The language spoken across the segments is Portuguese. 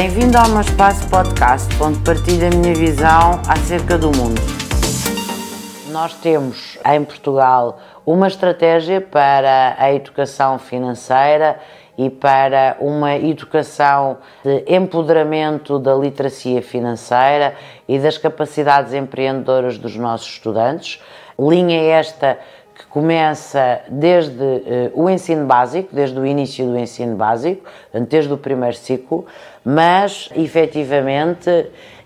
Bem-vindo ao meu espaço podcast, onde partilho a minha visão acerca do mundo. Nós temos em Portugal uma estratégia para a educação financeira e para uma educação de empoderamento da literacia financeira e das capacidades empreendedoras dos nossos estudantes. Linha esta que começa desde uh, o ensino básico, desde o início do ensino básico, desde o primeiro ciclo, mas efetivamente,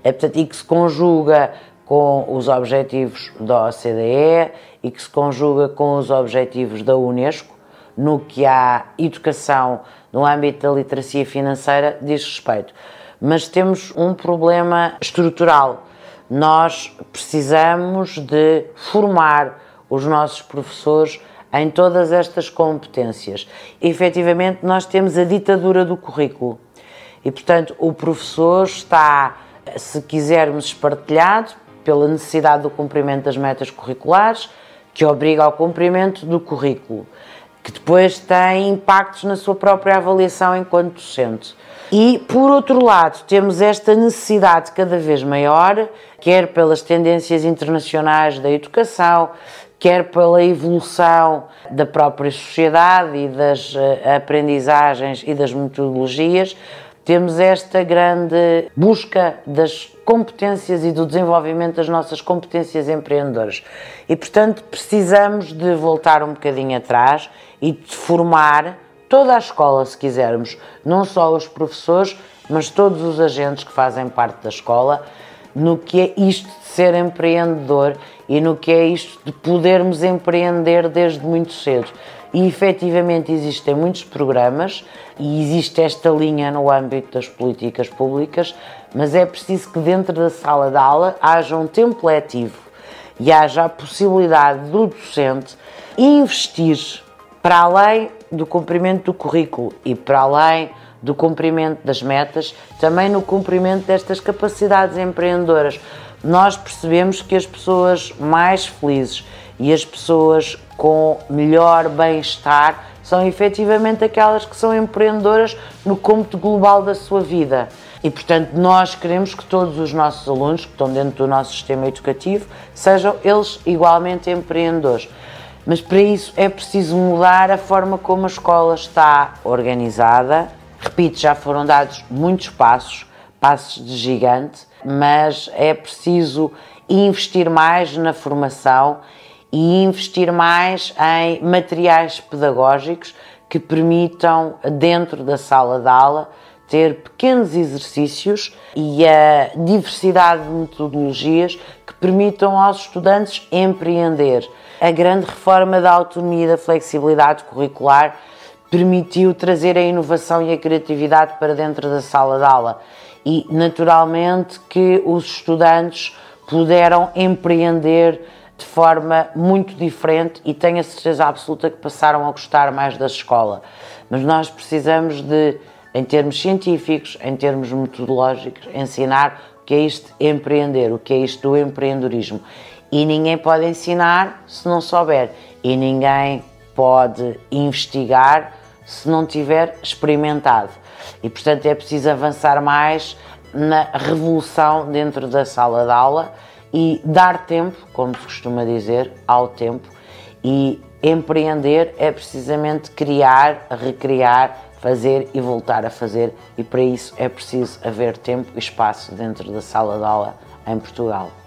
é, portanto, e que se conjuga com os objetivos da OCDE e que se conjuga com os objetivos da Unesco, no que a educação no âmbito da literacia financeira diz respeito. Mas temos um problema estrutural. Nós precisamos de formar os nossos professores em todas estas competências. E, efetivamente, nós temos a ditadura do currículo. E, portanto, o professor está, se quisermos, espartilhado pela necessidade do cumprimento das metas curriculares, que obriga ao cumprimento do currículo, que depois tem impactos na sua própria avaliação enquanto docente. E, por outro lado, temos esta necessidade cada vez maior, quer pelas tendências internacionais da educação, quer pela evolução da própria sociedade e das eh, aprendizagens e das metodologias, temos esta grande busca das competências e do desenvolvimento das nossas competências empreendedoras. E, portanto, precisamos de voltar um bocadinho atrás e de formar toda a escola, se quisermos, não só os professores, mas todos os agentes que fazem parte da escola, no que é isto de ser empreendedor e no que é isto de podermos empreender desde muito cedo. E efetivamente existem muitos programas e existe esta linha no âmbito das políticas públicas, mas é preciso que dentro da sala de aula haja um tempo letivo e haja a possibilidade do docente investir para além do cumprimento do currículo e para além do cumprimento das metas, também no cumprimento destas capacidades empreendedoras. Nós percebemos que as pessoas mais felizes e as pessoas com melhor bem-estar são efetivamente aquelas que são empreendedoras no cômputo global da sua vida. E, portanto, nós queremos que todos os nossos alunos que estão dentro do nosso sistema educativo sejam eles igualmente empreendedores. Mas para isso é preciso mudar a forma como a escola está organizada, Repito, já foram dados muitos passos, passos de gigante, mas é preciso investir mais na formação e investir mais em materiais pedagógicos que permitam, dentro da sala de aula, ter pequenos exercícios e a diversidade de metodologias que permitam aos estudantes empreender. A grande reforma da autonomia e da flexibilidade curricular permitiu trazer a inovação e a criatividade para dentro da sala de aula e, naturalmente, que os estudantes puderam empreender de forma muito diferente e tenho a certeza absoluta que passaram a gostar mais da escola. Mas nós precisamos de, em termos científicos, em termos metodológicos, ensinar o que é isto empreender, o que é isto do empreendedorismo. E ninguém pode ensinar se não souber, e ninguém pode investigar se não tiver experimentado. E, portanto, é preciso avançar mais na revolução dentro da sala de aula e dar tempo, como se costuma dizer, ao tempo. E empreender é precisamente criar, recriar, fazer e voltar a fazer, e para isso é preciso haver tempo e espaço dentro da sala de aula em Portugal.